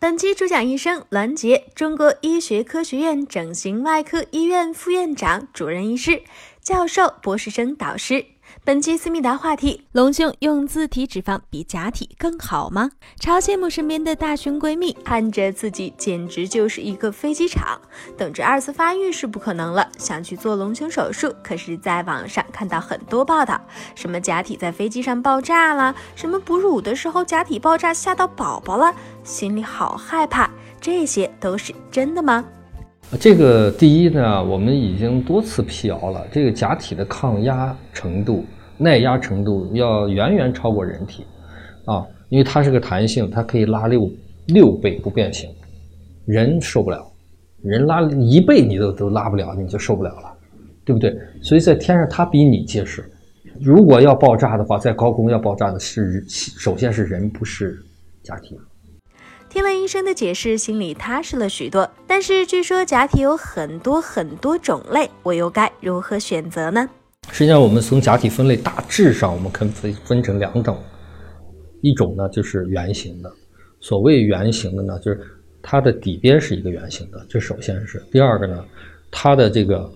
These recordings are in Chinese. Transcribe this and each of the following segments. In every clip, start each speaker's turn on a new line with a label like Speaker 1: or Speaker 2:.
Speaker 1: 本期主讲医生栾杰，中国医学科学院整形外科医院副院长、主任医师、教授、博士生导师。本期思密达话题：隆胸用自体脂肪比假体更好吗？超羡慕身边的大胸闺蜜，看着自己简直就是一个飞机场，等着二次发育是不可能了，想去做隆胸手术。可是，在网上看到很多报道，什么假体在飞机上爆炸了，什么哺乳的时候假体爆炸吓到宝宝了，心里好害怕。这些都是真的吗？
Speaker 2: 这个第一呢，我们已经多次辟谣了，这个假体的抗压程度、耐压程度要远远超过人体，啊，因为它是个弹性，它可以拉六六倍不变形，人受不了，人拉一倍你都都拉不了，你就受不了了，对不对？所以在天上它比你结实，如果要爆炸的话，在高空要爆炸的是首先是人，不是假体。
Speaker 1: 听了医生的解释，心里踏实了许多。但是据说假体有很多很多种类，我又该如何选择呢？
Speaker 2: 实际上，我们从假体分类大致上，我们可以分分成两种，一种呢就是圆形的。所谓圆形的呢，就是它的底边是一个圆形的，这首先是。第二个呢，它的这个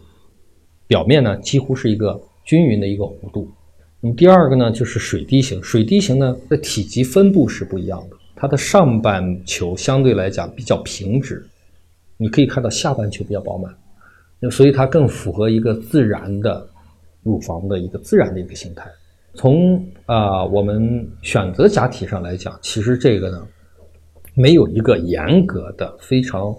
Speaker 2: 表面呢几乎是一个均匀的一个弧度。那么第二个呢就是水滴形，水滴形呢的体积分布是不一样的。它的上半球相对来讲比较平直，你可以看到下半球比较饱满，那所以它更符合一个自然的乳房的一个自然的一个形态。从啊我们选择假体上来讲，其实这个呢没有一个严格的、非常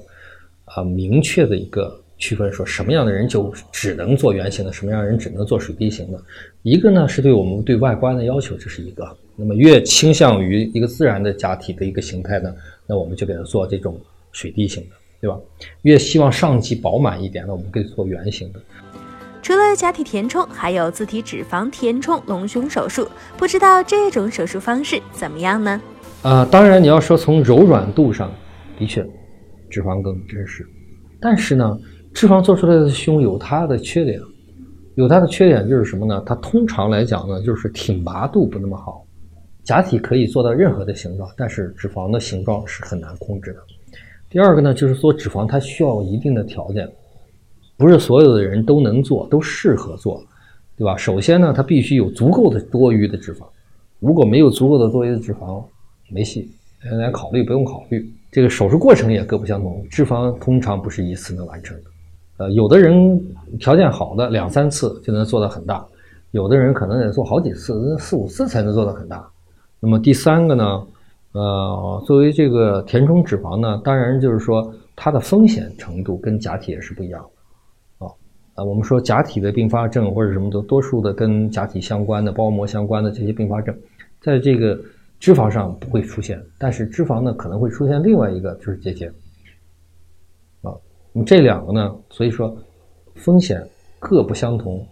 Speaker 2: 啊明确的一个区分，说什么样的人就只能做圆形的，什么样的人只能做水滴形的。一个呢是对我们对外观的要求，这是一个。那么越倾向于一个自然的假体的一个形态呢，那我们就给它做这种水滴形的，对吧？越希望上级饱满一点，那我们可以做圆形的。
Speaker 1: 除了假体填充，还有自体脂肪填充隆胸手术，不知道这种手术方式怎么样呢？
Speaker 2: 啊，当然你要说从柔软度上，的确，脂肪更真实，但是呢，脂肪做出来的胸有它的缺点，有它的缺点就是什么呢？它通常来讲呢，就是挺拔度不那么好。假体可以做到任何的形状，但是脂肪的形状是很难控制的。第二个呢，就是做脂肪它需要一定的条件，不是所有的人都能做，都适合做，对吧？首先呢，它必须有足够的多余的脂肪，如果没有足够的多余的脂肪，没戏。来考虑不用考虑，这个手术过程也各不相同，脂肪通常不是一次能完成的。呃，有的人条件好的两三次就能做到很大，有的人可能得做好几次，四五次才能做到很大。那么第三个呢，呃，作为这个填充脂肪呢，当然就是说它的风险程度跟假体也是不一样的，啊啊，我们说假体的并发症或者什么的，多数的跟假体相关的包膜相关的这些并发症，在这个脂肪上不会出现，但是脂肪呢可能会出现另外一个就是结节，那么这两个呢，所以说风险各不相同，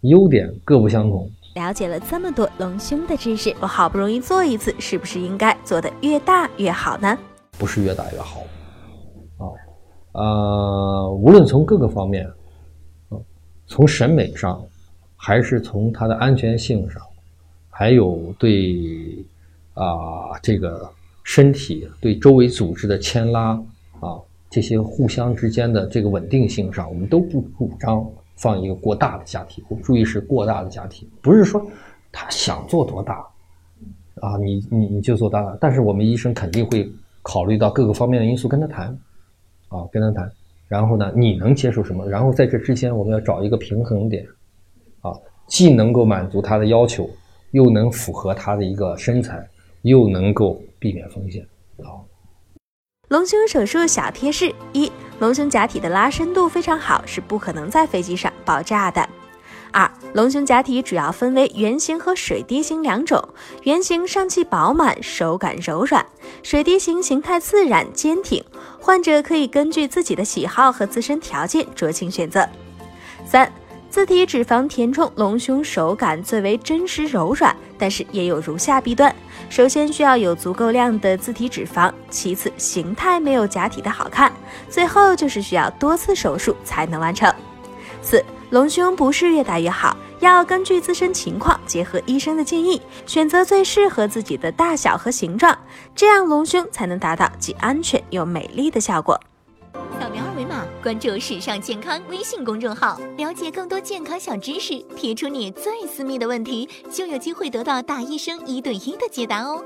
Speaker 2: 优点各不相同。
Speaker 1: 了解了这么多隆胸的知识，我好不容易做一次，是不是应该做的越大越好呢？
Speaker 2: 不是越大越好，啊，呃，无论从各个方面，啊，从审美上，还是从它的安全性上，还有对啊这个身体对周围组织的牵拉啊这些互相之间的这个稳定性上，我们都不主张。放一个过大的假体，注意是过大的假体，不是说他想做多大啊，你你你就做大。但是我们医生肯定会考虑到各个方面的因素，跟他谈啊，跟他谈。然后呢，你能接受什么？然后在这之间，我们要找一个平衡点啊，既能够满足他的要求，又能符合他的一个身材，又能够避免风险啊。
Speaker 1: 隆胸手术小贴士一。隆胸假体的拉伸度非常好，是不可能在飞机上爆炸的。二，隆胸假体主要分为圆形和水滴形两种，圆形上气饱满，手感柔软；水滴形形态自然坚挺，患者可以根据自己的喜好和自身条件酌情选择。三。自体脂肪填充隆胸手感最为真实柔软，但是也有如下弊端：首先需要有足够量的自体脂肪，其次形态没有假体的好看，最后就是需要多次手术才能完成。四隆胸不是越大越好，要根据自身情况，结合医生的建议，选择最适合自己的大小和形状，这样隆胸才能达到既安全又美丽的效果。
Speaker 3: 关注“时尚健康”微信公众号，了解更多健康小知识。提出你最私密的问题，就有机会得到大医生一对一的解答哦。